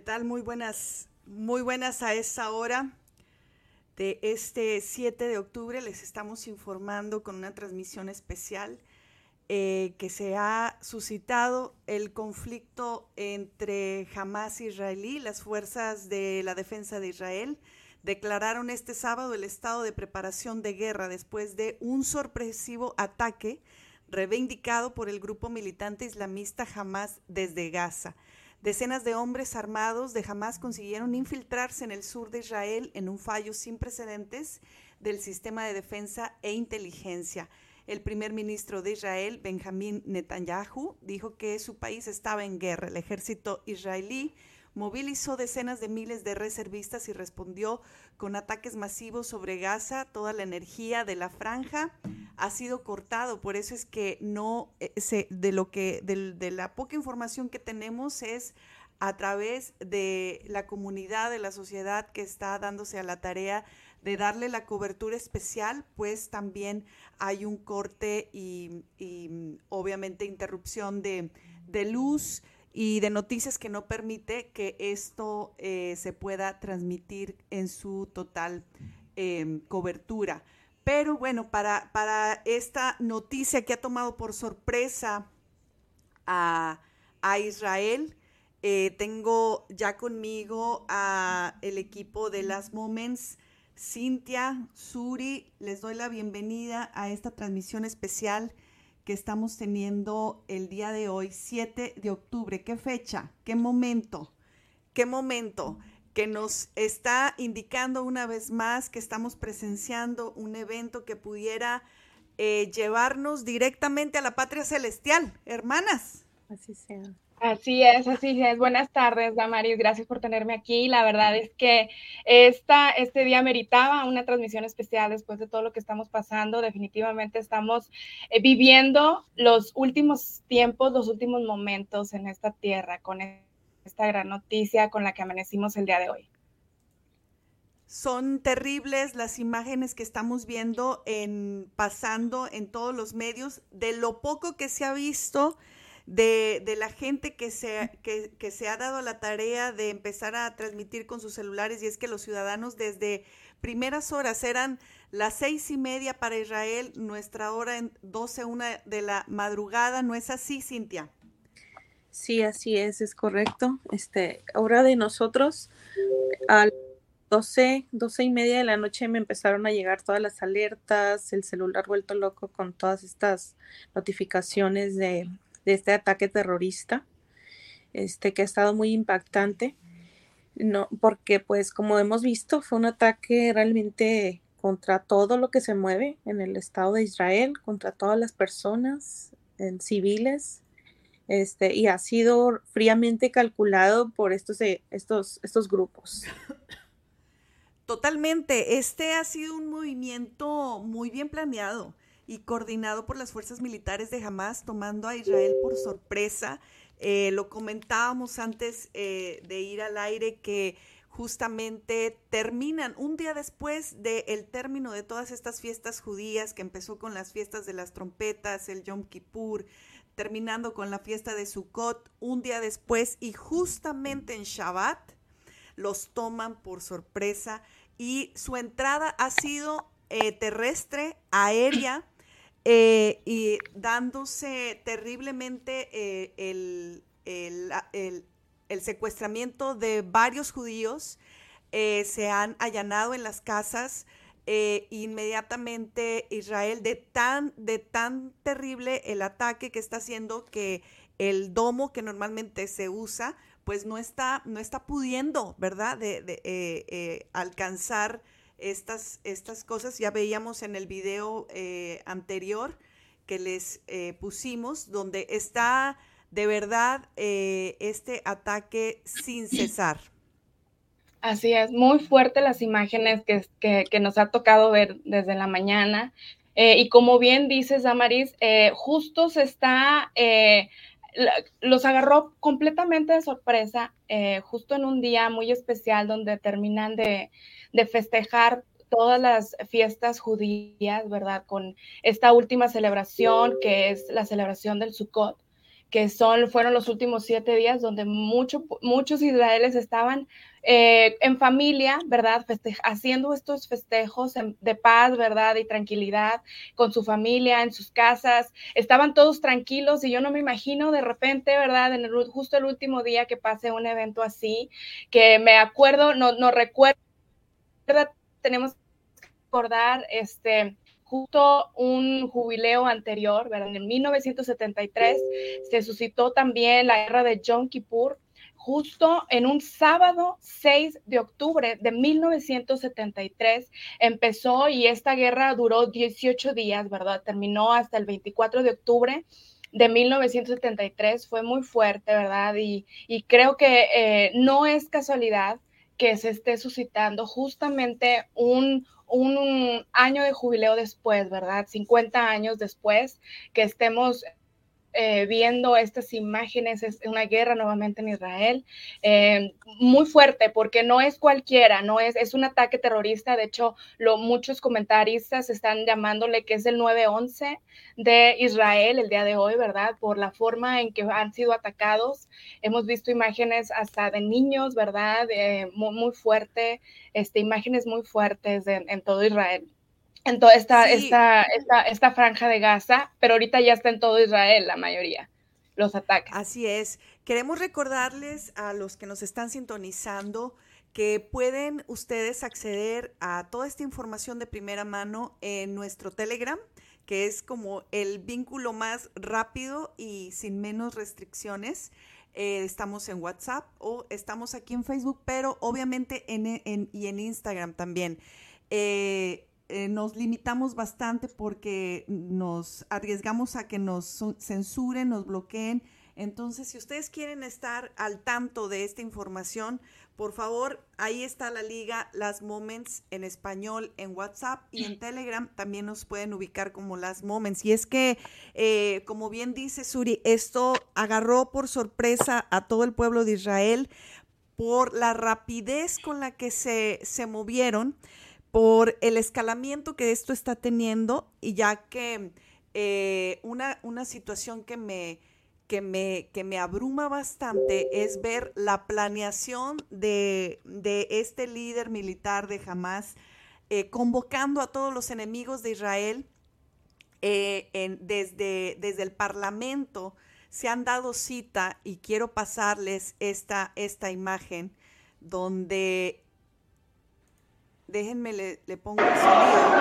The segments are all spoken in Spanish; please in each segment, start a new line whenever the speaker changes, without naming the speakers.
tal? Muy buenas, muy buenas a esta hora de este 7 de octubre. Les estamos informando con una transmisión especial eh, que se ha suscitado el conflicto entre Hamas e israelí, las fuerzas de la defensa de Israel declararon este sábado el estado de preparación de guerra después de un sorpresivo ataque reivindicado por el grupo militante islamista Hamas desde Gaza. Decenas de hombres armados de Hamas consiguieron infiltrarse en el sur de Israel en un fallo sin precedentes del sistema de defensa e inteligencia. El primer ministro de Israel, Benjamín Netanyahu, dijo que su país estaba en guerra. El ejército israelí movilizó decenas de miles de reservistas y respondió con ataques masivos sobre Gaza. Toda la energía de la franja ha sido cortado, por eso es que no eh, se, de lo que de, la poca información que tenemos es a través de la comunidad, de la sociedad que está dándose a la tarea de darle la cobertura especial, pues también hay un corte y, obviamente interrupción de, de luz y de noticias que no permite que esto eh, se pueda transmitir en su total em, cobertura. Pero bueno, para, para, esta noticia que ha tomado por sorpresa a, Israel, eh, tengo ya conmigo a el equipo de las Moments, Cintia, Suri, les doy la bienvenida a esta transmisión especial que estamos teniendo el día de hoy, 7 de octubre. ¿Qué fecha? ¿Qué momento? ¿Qué momento? Que nos está indicando una vez más que estamos presenciando un evento que pudiera eh, llevarnos directamente a la patria celestial, hermanas.
Así sea. Así es, así es. Buenas tardes, Damaris. Gracias por tenerme aquí. La verdad es que esta, este día meritaba una transmisión especial después de todo lo que estamos pasando. Definitivamente estamos eh, viviendo los últimos tiempos, los últimos momentos en esta tierra con esta gran noticia con la que amanecimos el día de hoy.
Son terribles las imágenes que estamos viendo en pasando en todos los medios de lo poco que se ha visto de, la gente que se, que, se ha dado la tarea de empezar a transmitir con sus celulares y es que los ciudadanos desde primeras horas eran las seis y media para Israel, nuestra hora en 12, una de la madrugada, ¿no es así, Cintia?
Sí, así es, es correcto. Este, hora de nosotros, a 12, 12 y media de la noche me empezaron a llegar todas las alertas, el celular vuelto loco con todas estas notificaciones de este ataque terrorista, este que ha estado muy impactante, no, porque pues como hemos visto fue un ataque realmente contra todo lo que se mueve en el Estado de Israel, contra todas las personas civiles, este, y ha sido fríamente calculado por estos, eh, estos, estos grupos.
Totalmente, este ha sido un movimiento muy bien planeado y coordinado por las fuerzas militares de Hamas, tomando a Israel por sorpresa. Eh, lo comentábamos antes eh, de ir al aire que justamente terminan. Un día después del término de todas estas fiestas judías que empezó con las fiestas de las trompetas, el Yom Kippur, terminando con la fiesta de Sukkot, un día después y justamente en Shabbat los toman por sorpresa y su entrada ha sido eh, terrestre, aérea, eh, y dándose terriblemente eh, el, secuestramiento de varios judíos, eh, se han allanado en las casas. inmediatamente Israel de tan, de tan terrible el ataque que está haciendo que el domo que normalmente se usa, pues no está, no está pudiendo, ¿verdad?, de, alcanzar estas, estas cosas. Ya veíamos en el video eh, anterior que les eh, pusimos, donde está de verdad eh, este ataque sin cesar.
Así es, muy fuerte las imágenes que, nos ha tocado ver desde la mañana. y como bien dices, Amaris, justo se está, los agarró completamente de sorpresa, justo en un día muy especial donde terminan de, de festejar todas las fiestas judías, ¿verdad? Con esta última celebración que es la celebración del Sukkot. Que son, fueron los últimos siete días donde mucho, muchos israelíes estaban eh, en familia, ¿verdad? haciendo estos festejos de paz, ¿verdad? Y tranquilidad con su familia, en sus casas. Estaban todos tranquilos y yo no me imagino de repente, ¿verdad? En el, justo el último día que pase un evento así, que me acuerdo, no, no recuerdo, tenemos que recordar, este, justo un jubileo anterior, ¿verdad? En 1973 se suscitó también la guerra de Yom Kippur, justo en un sábado 6 de octubre de 1973 empezó y esta guerra duró 18 días, ¿verdad? Terminó hasta el 24 de octubre de 1973, fue muy fuerte, ¿verdad? Y, creo que eh, no es casualidad que se esté suscitando justamente un, un, año de jubileo después, ¿verdad? 50 años después, que estemos eh, viendo estas imágenes, es una guerra nuevamente en Israel, eh, muy fuerte, porque no es cualquiera, no es, es un ataque terrorista, de hecho, lo, muchos comentaristas están llamándole que es el 9-11 de Israel el día de hoy, ¿verdad? Por la forma en que han sido atacados. Hemos visto imágenes hasta de niños, ¿verdad? Eh, muy, muy, fuerte, este, imágenes muy fuertes en todo Israel en toda esta, esta, esta, franja de Gaza, pero ahorita ya está en todo Israel la mayoría, los ataques.
Así es. Queremos recordarles a los que nos están sintonizando que pueden ustedes acceder a toda esta información de primera mano en nuestro Telegram, que es como el vínculo más rápido y sin menos restricciones. Eh, estamos en WhatsApp o estamos aquí en Facebook, pero obviamente en, en y en Instagram también. Eh, eh, nos limitamos bastante porque nos arriesgamos a que nos censuren, nos bloqueen. Entonces, si ustedes quieren estar al tanto de esta información, por favor, ahí está la liga Las Moments en español en WhatsApp y en Telegram también nos pueden ubicar como Las Moments. Y es que, eh, como bien dice Suri, esto agarró por sorpresa a todo el pueblo de Israel por la rapidez con la que se, se movieron por el escalamiento que esto está teniendo y ya que eh, una, una, situación que me, que, me, que me abruma bastante es ver la planeación de, este líder militar de Hamas eh, convocando a todos los enemigos de Israel eh, desde, desde el Parlamento. Se han dado cita y quiero pasarles esta, esta imagen donde Déjenme, le, le pongo el sonido.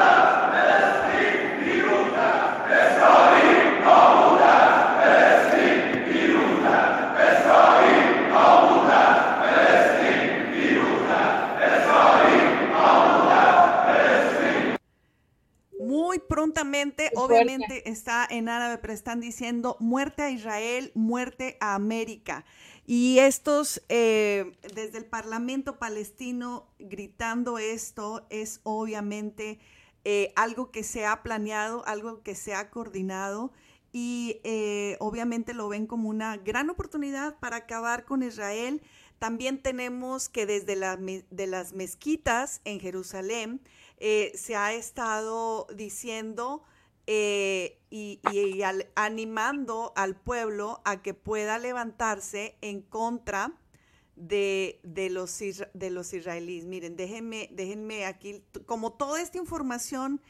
Muy prontamente, obviamente está en árabe, pero están diciendo muerte a Israel, muerte a América. Y estos, eh, desde el Parlamento palestino, gritando esto, es obviamente eh, algo que se ha planeado, algo que se ha coordinado y eh, obviamente lo ven como una gran oportunidad para acabar con Israel. También tenemos que desde la, de las mezquitas en Jerusalén se ha estado diciendo eh, y, animando al pueblo a que pueda levantarse en contra de, los, de los israelíes. Miren, déjenme, déjenme aquí, como toda esta información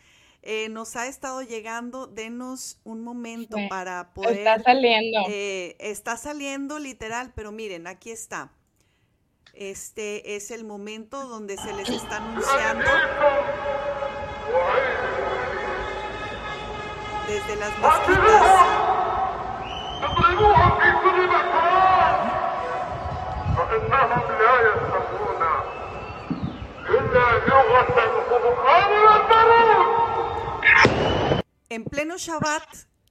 eh, nos ha estado llegando, denos un momento para poder...
Está saliendo.
Eh, está saliendo literal, pero miren, aquí está. Este es el momento donde se les está anunciando desde las mezquitas. En pleno Shabbat,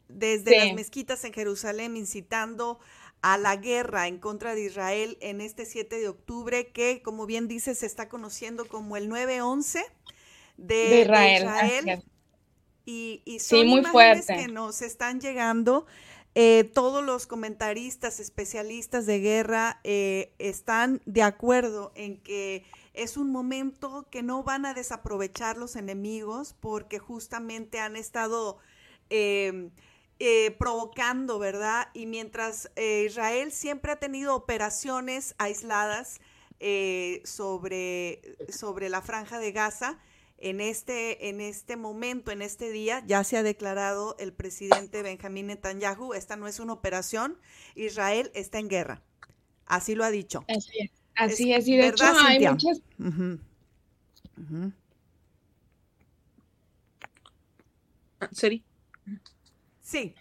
desde las mezquitas en Jerusalén, incitando a la guerra en contra de Israel en este 7 de octubre, que como bien dice, se está conociendo como el 9-11 de, Israel. Y, son muy imágenes que nos están llegando. Eh, todos los comentaristas, especialistas de guerra eh, están de acuerdo en que es un momento que no van a desaprovechar los enemigos porque justamente han estado em, eh, provocando, ¿verdad? Y mientras eh, Israel siempre ha tenido operaciones aisladas eh, sobre, sobre la franja de Gaza, en este, en este momento, en este día, ya se ha declarado el presidente Benjamín Netanyahu, esta no es una operación, Israel está en guerra. Así lo ha dicho.
Así es, así es, y de hecho hay muchas...
Sí.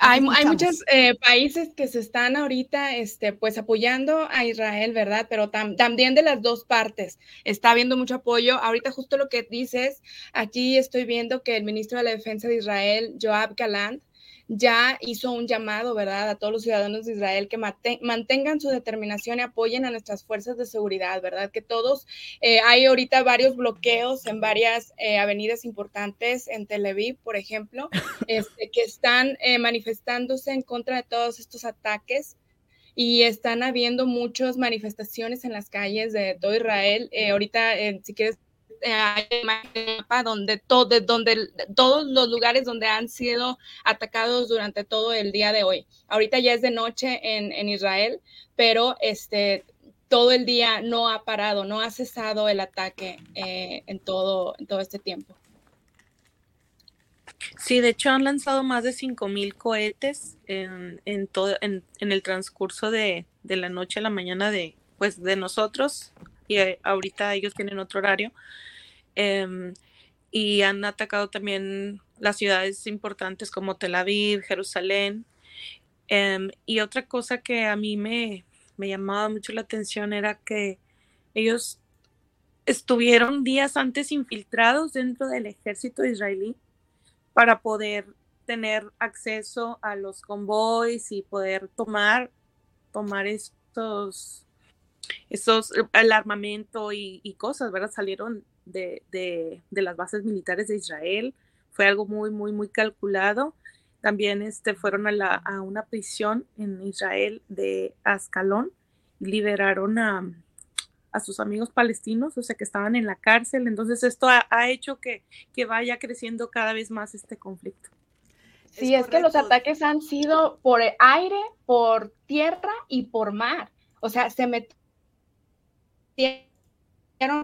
Hay, hay, muchos eh, países que se están ahorita este, pues apoyando a Israel, ¿verdad? Pero también de las dos partes. Está habiendo mucho apoyo. Ahorita justo lo que dices, aquí estoy viendo que el ministro de la Defensa de Israel, Joab Galant, ya hizo un llamado, ¿verdad?, a todos los ciudadanos de Israel que mantengan su determinación y apoyen a nuestras fuerzas de seguridad, ¿verdad? Que todos, eh, hay ahorita varios bloqueos en varias eh, avenidas importantes en Tel Aviv, por ejemplo, este, que están eh, manifestándose en contra de todos estos ataques y están habiendo muchas manifestaciones en las calles de todo Israel. ahorita, si quieres donde, todo, donde todos los lugares donde han sido atacados durante todo el día de hoy. Ahorita ya es de noche en, Israel, pero este, todo el día no ha parado, no ha cesado el ataque eh, en, todo, en todo este tiempo.
Sí, de hecho han lanzado más de 5.000 cohetes en, en, todo, en, en el transcurso de, de, la noche a la mañana de, pues, de nosotros y eh, ahorita ellos tienen otro horario. Em, y han atacado también las ciudades importantes como Tel Aviv, Jerusalén. Em, y otra cosa que a mí me, me llamaba mucho la atención era que ellos estuvieron días antes infiltrados dentro del ejército israelí para poder tener acceso a los convoys y poder tomar, tomar estos, estos, el armamento y, y cosas, ¿verdad? Salieron de, las bases militares de Israel. Fue algo muy, muy, muy calculado. También este, fueron a, a una prisión en Israel de Ascalón y liberaron a, sus amigos palestinos, o sea, que estaban en la cárcel. Entonces, esto ha, hecho que, que, vaya creciendo cada vez más este conflicto.
Sí, es, que los ataques han sido por aire, por tierra y por mar. O sea, se metió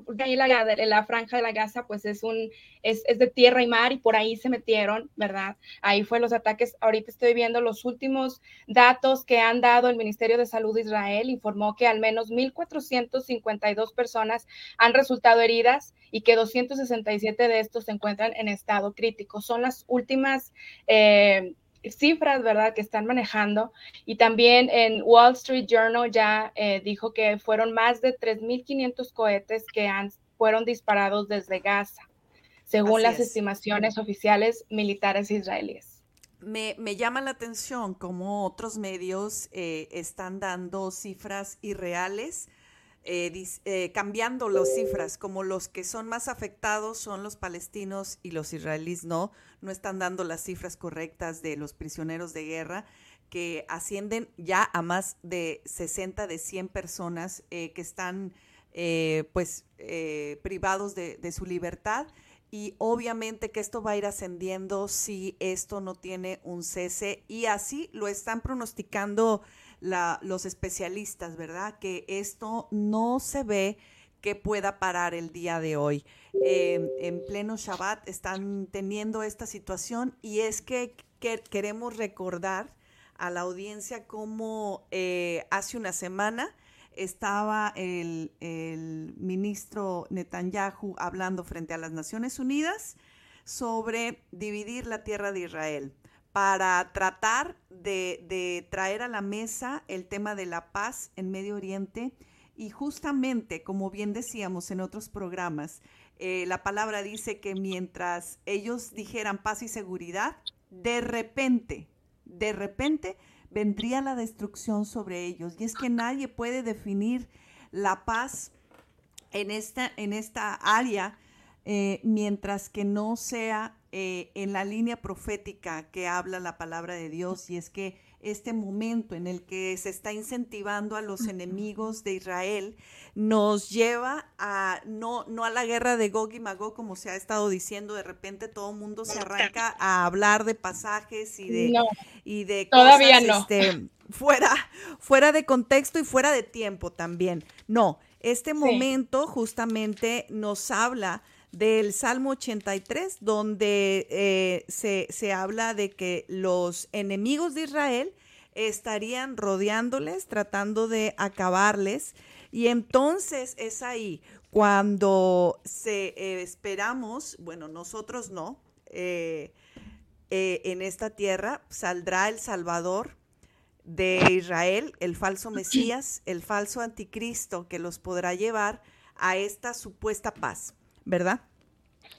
porque ahí la, franja de la Gaza pues es, un, es, es, de tierra y mar y por ahí se metieron, ¿verdad? Ahí fue los ataques. Ahorita estoy viendo los últimos datos que han dado el Ministerio de Salud de Israel. Informó que al menos 1.452 personas han resultado heridas y que 267 de estos se encuentran en estado crítico. Son las últimas... Eh, cifras, ¿verdad?, que están manejando. Y también en Wall Street Journal ya eh, dijo que fueron más de 3.500 cohetes que han, fueron disparados desde Gaza, según las estimaciones oficiales militares israelíes.
Me, me, llama la atención cómo otros medios eh, están dando cifras irreales eh, eh, cambiando las cifras, como los que son más afectados son los palestinos y los israelíes no, no están dando las cifras correctas de los prisioneros de guerra que ascienden ya a más de 60 de 100 personas eh, que están pues privados de, de su libertad y obviamente que esto va a ir ascendiendo si esto no tiene un cese y así lo están pronosticando los especialistas, ¿verdad? Que esto no se ve que pueda parar el día de hoy. En pleno Shabbat están teniendo esta situación y es que, queremos recordar a la audiencia cómo eh, hace una semana estaba el, el, ministro Netanyahu hablando frente a las Naciones Unidas sobre dividir la tierra de Israel para tratar de, traer a la mesa el tema de la paz en Medio Oriente. Y justamente, como bien decíamos en otros programas, eh, la palabra dice que mientras ellos dijeran paz y seguridad, de repente, de repente vendría la destrucción sobre ellos. Y es que nadie puede definir la paz en esta, en esta área eh, mientras que no sea eh, en la línea profética que habla la palabra de Dios, y es que este momento en el que se está incentivando a los enemigos de Israel, nos lleva a no, no a la guerra de Gog y Magog, como se ha estado diciendo, de repente todo el mundo se arranca a hablar de pasajes y de, y de
Todavía no.
Este, fuera, fuera de contexto y fuera de tiempo también. No, este momento justamente nos habla del Salmo 83, donde eh, se, se, habla de que los enemigos de Israel estarían rodeándoles, tratando de acabarles. Y entonces es ahí cuando se eh, esperamos, bueno, nosotros no, eh, en esta tierra saldrá el Salvador de Israel, el falso Mesías, el falso anticristo que los podrá llevar a esta supuesta paz. ¿Verdad?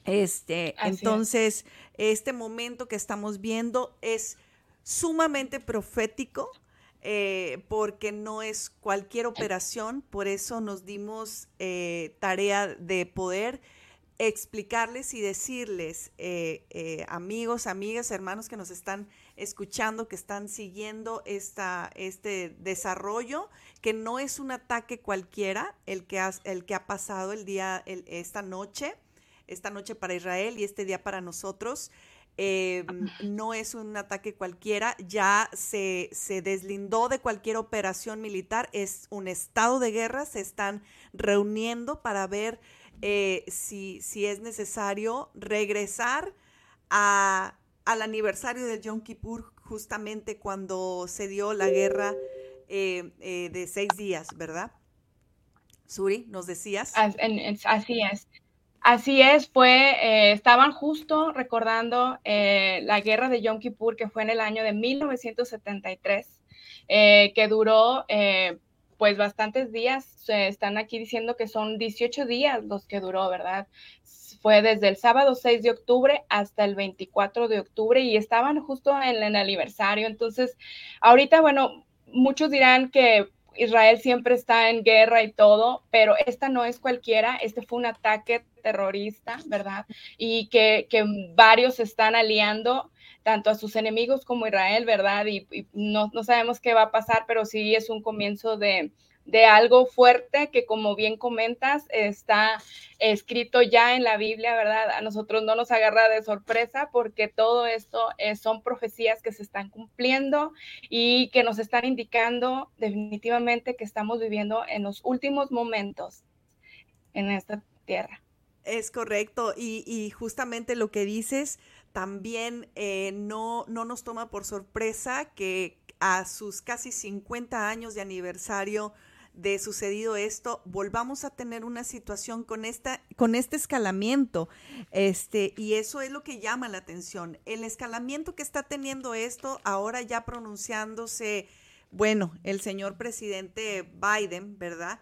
Este, entonces, este momento que estamos viendo es sumamente profético eh, porque no es cualquier operación, por eso nos dimos eh, tarea de poder explicarles y decirles, eh, amigos, amigas, hermanos que nos están escuchando, que están siguiendo esta, este desarrollo, que no es un ataque cualquiera el que ha, el que ha pasado el día, esta noche, esta noche para Israel y este día para nosotros. Em, no es un ataque cualquiera, ya se, se, deslindó de cualquier operación militar, es un estado de guerra, se están reuniendo para ver eh, si, si es necesario regresar a al aniversario del Yom Kippur, justamente cuando se dio la guerra eh, eh, de seis días, ¿verdad? Suri, nos decías.
Así es. Así es, fue, eh, estaban justo recordando la guerra de Yom Kippur que fue en el año de 1973, que duró pues bastantes días. están aquí diciendo que son 18 días los que duró, ¿verdad? Fue desde el sábado 6 de octubre hasta el 24 de octubre y estaban justo en, el aniversario. Entonces, ahorita, bueno, muchos dirán que Israel siempre está en guerra y todo, pero esta no es cualquiera, este fue un ataque terrorista, ¿verdad? Y que, varios están aliando tanto a sus enemigos como a Israel, ¿verdad? Y, no, no, sabemos qué va a pasar, pero sí es un comienzo de, de algo fuerte que como bien comentas está escrito ya en la Biblia, ¿verdad? A nosotros no nos agarra de sorpresa porque todo esto son profecías que se están cumpliendo y que nos están indicando definitivamente que estamos viviendo en los últimos momentos en esta tierra.
Es correcto y, justamente lo que dices también eh, no, no nos toma por sorpresa que a sus casi 50 años de aniversario de sucedido esto, volvamos a tener una situación con, esta, con este escalamiento. Este, y eso es lo que llama la atención. El escalamiento que está teniendo esto, ahora ya pronunciándose, bueno, el señor presidente Biden, ¿verdad?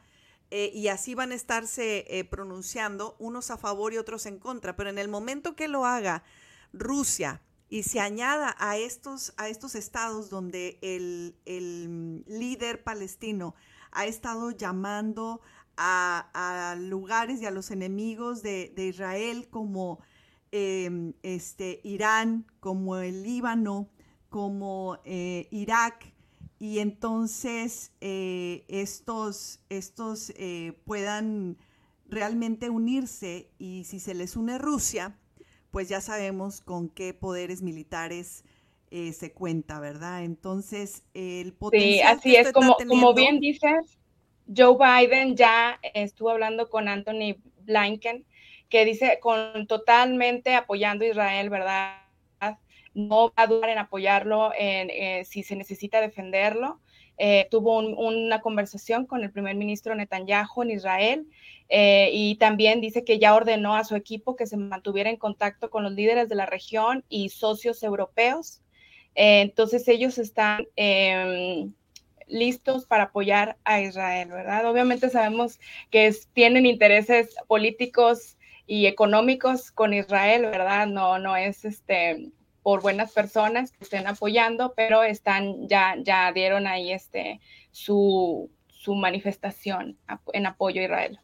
Eh, y así van a estarse eh, pronunciando, unos a favor y otros en contra. Pero en el momento que lo haga Rusia, y se añada a estos, a estos estados donde el, el líder palestino ha estado llamando a, lugares y a los enemigos de, Israel como em, este, Irán, como el Líbano, como eh, Irak, y entonces eh, estos, estos eh, puedan realmente unirse y si se les une Rusia, pues ya sabemos con qué poderes militares eh, se cuenta, ¿verdad? Entonces, el
potencial. Sí, así es, como, como bien dices, Joe Biden ya estuvo hablando con Anthony Blinken, que dice con totalmente apoyando a Israel, ¿verdad? No va a dudar en apoyarlo en, eh, si se necesita defenderlo. Eh, tuvo una conversación con el primer ministro Netanyahu en Israel y también dice que ya ordenó a su equipo que se mantuviera en contacto con los líderes de la región y socios europeos eh, entonces ellos están em, listos para apoyar a Israel, ¿verdad? Obviamente sabemos que tienen intereses políticos y económicos con Israel, ¿verdad? No, no es este por buenas personas que estén apoyando, pero están, ya, ya dieron ahí este su, su manifestación en apoyo a Israel.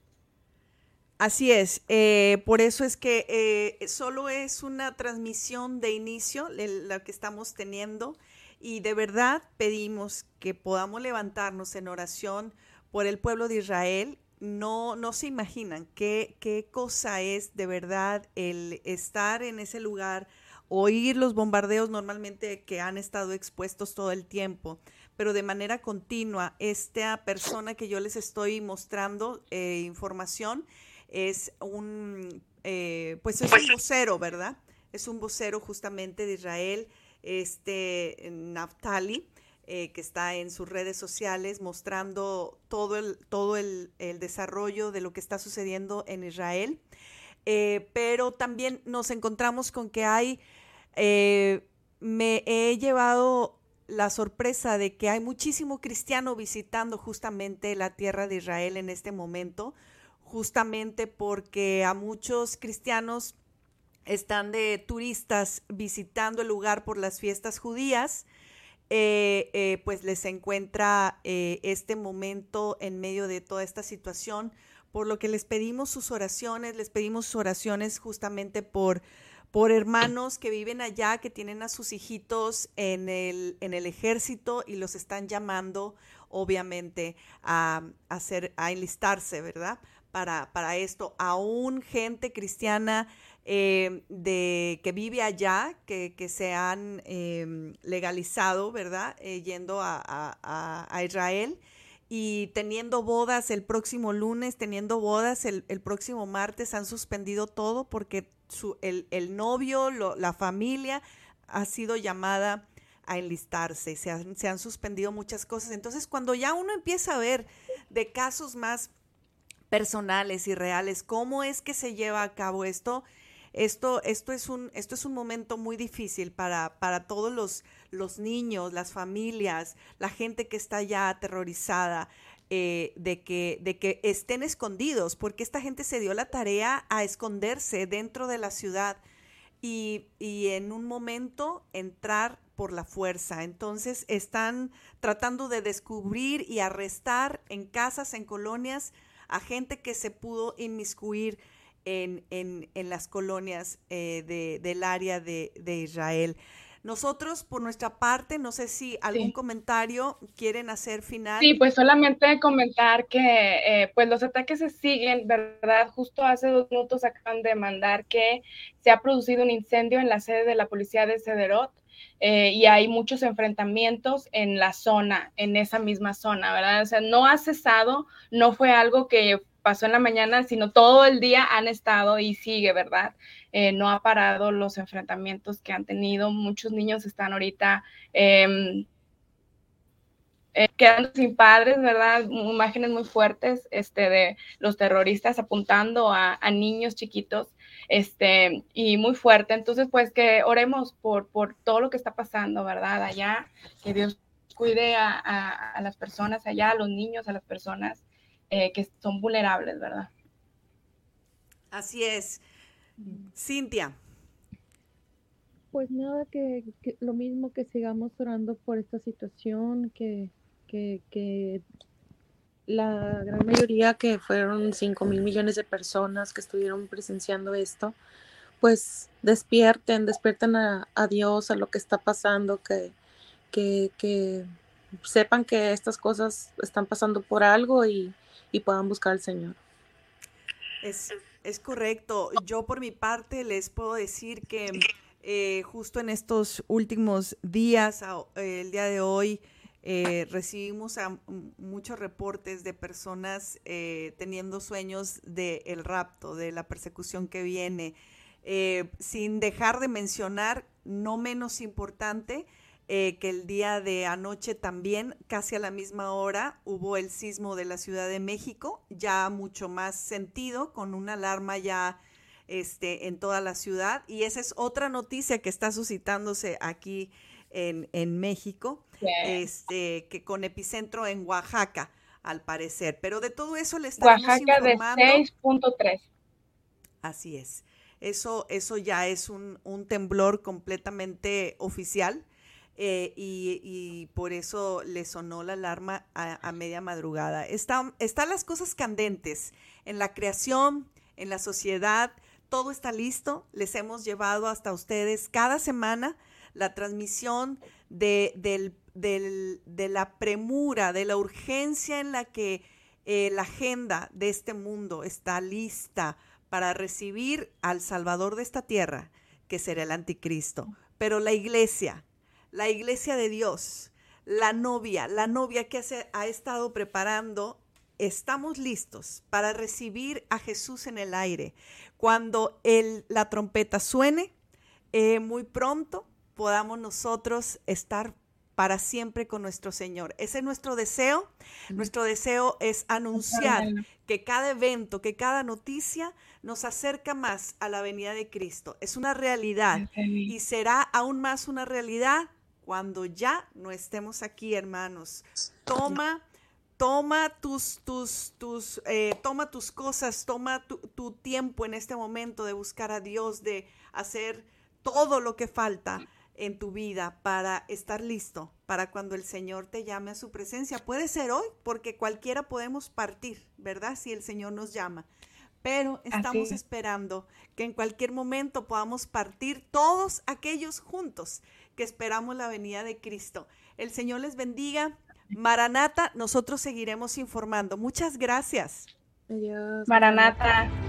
Así es, eh, por eso es que eh, solo es una transmisión de inicio la que estamos teniendo Y de verdad pedimos que podamos levantarnos en oración por el pueblo de Israel. No, no se imaginan qué, qué cosa es de verdad el estar en ese lugar, oír los bombardeos normalmente que han estado expuestos todo el tiempo, pero de manera continua, esta persona que yo les estoy mostrando eh, información es un, eh, pues es un vocero, ¿verdad? Es un vocero justamente de Israel, este Naftali, eh, que está en sus redes sociales mostrando todo el, todo el, desarrollo de lo que está sucediendo en Israel. Eh, pero también nos encontramos con que hay, me he llevado la sorpresa de que hay muchísimo cristiano visitando justamente la tierra de Israel en este momento, justamente porque a muchos cristianos están de turistas visitando el lugar por las fiestas judías, eh, eh, pues les encuentra eh, este momento en medio de toda esta situación, por lo que les pedimos sus oraciones, les pedimos sus oraciones justamente por, por hermanos que viven allá, que tienen a sus hijitos en el, en el ejército y los están llamando, obviamente, a, hacer, a enlistarse, ¿verdad? Para, para esto. Aún gente cristiana eh, de, que vive allá, que, que se han em, legalizado, ¿verdad? Eh, yendo a, a, Israel y teniendo bodas el próximo lunes, teniendo bodas el, el próximo martes, han suspendido todo porque su, el, el, novio, la familia ha sido llamada a enlistarse, se han, se han suspendido muchas cosas. Entonces, cuando ya uno empieza a ver de casos más personales y reales. ¿Cómo es que se lleva a cabo esto? Esto, esto, es, un, esto es un momento muy difícil para, para todos los, los niños, las familias, la gente que está ya aterrorizada. Eh, de, que, de que estén escondidos, porque esta gente se dio la tarea a esconderse dentro de la ciudad y, y, en un momento entrar por la fuerza. Entonces están tratando de descubrir y arrestar en casas, en colonias, a gente que se pudo inmiscuir en, las colonias eh, del área de, Israel. Nosotros, por nuestra parte, no sé si algún comentario quieren hacer final.
Sí, pues solamente comentar que eh, pues los ataques se siguen, ¿verdad? Justo hace dos minutos acaban de mandar que se ha producido un incendio en la sede de la policía de Cederot. Eh, y hay muchos enfrentamientos en la zona, en esa misma zona, ¿verdad? O sea, no ha cesado, no fue algo que pasó en la mañana, sino todo el día han estado y sigue, ¿verdad? Eh, no ha parado los enfrentamientos que han tenido. Muchos niños están ahorita em, eh, quedando sin padres, ¿verdad? Imágenes muy fuertes este, de los terroristas apuntando a, a niños chiquitos este, y muy fuerte. Entonces, pues que oremos por, por todo lo que está pasando, ¿verdad? Allá, que Dios cuide a, a, las personas allá, a los niños, a las personas eh, que son vulnerables, ¿verdad?
Así es. Cintia.
Pues nada, que, lo mismo que sigamos orando por esta situación, que, que, que la gran mayoría, que fueron 5 mil millones de personas que estuvieron presenciando esto, pues despierten, despierten a, Dios, a lo que está pasando, que, que, sepan que estas cosas están pasando por algo y, puedan buscar al Señor.
Es, es, correcto. Yo por mi parte les puedo decir que eh, justo en estos últimos días, el día de hoy, eh, recibimos muchos reportes de personas eh, teniendo sueños del el rapto, de la persecución que viene, eh, sin dejar de mencionar, no menos importante, que el día de anoche también, casi a la misma hora, hubo el sismo de la Ciudad de México, ya mucho más sentido, con una alarma ya este, en toda la ciudad. Y esa es otra noticia que está suscitándose aquí en, en México, este, que con epicentro en Oaxaca, al parecer. Pero de todo eso le estamos Oaxaca de 6.3. Así es. Eso, eso ya es un, un temblor completamente oficial. Eh, y, y, por eso le sonó la alarma a, media madrugada. Están está las cosas candentes en la creación, en la sociedad, todo está listo. Les hemos llevado hasta ustedes cada semana la transmisión de, de la premura, de la urgencia en la que eh, la agenda de este mundo está lista para recibir al Salvador de esta tierra, que será el anticristo. Pero la iglesia, la iglesia de Dios, la novia, la novia que ha estado preparando, estamos listos para recibir a Jesús en el aire. Cuando el, la trompeta suene, eh, muy pronto podamos nosotros estar para siempre con nuestro Señor. Ese es nuestro deseo. Nuestro deseo es anunciar que cada evento, que cada noticia nos acerca más a la venida de Cristo. Es una realidad y será aún más una realidad cuando ya no estemos aquí, hermanos. Toma toma tus, tus, tus, eh, toma tus cosas, toma tu, tu, tiempo en este momento de buscar a Dios, de hacer todo lo que falta en tu vida para estar listo para cuando el Señor te llame a su presencia. Puede ser hoy, porque cualquiera podemos partir, ¿verdad? Si el Señor nos llama. Pero estamos esperando que en cualquier momento podamos partir todos aquellos juntos que esperamos la venida de Cristo. El Señor les bendiga. Maranata, nosotros seguiremos informando. Muchas gracias.
Adiós. Maranata.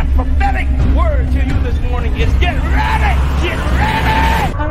God's prophetic word to you this morning is get ready! Get ready!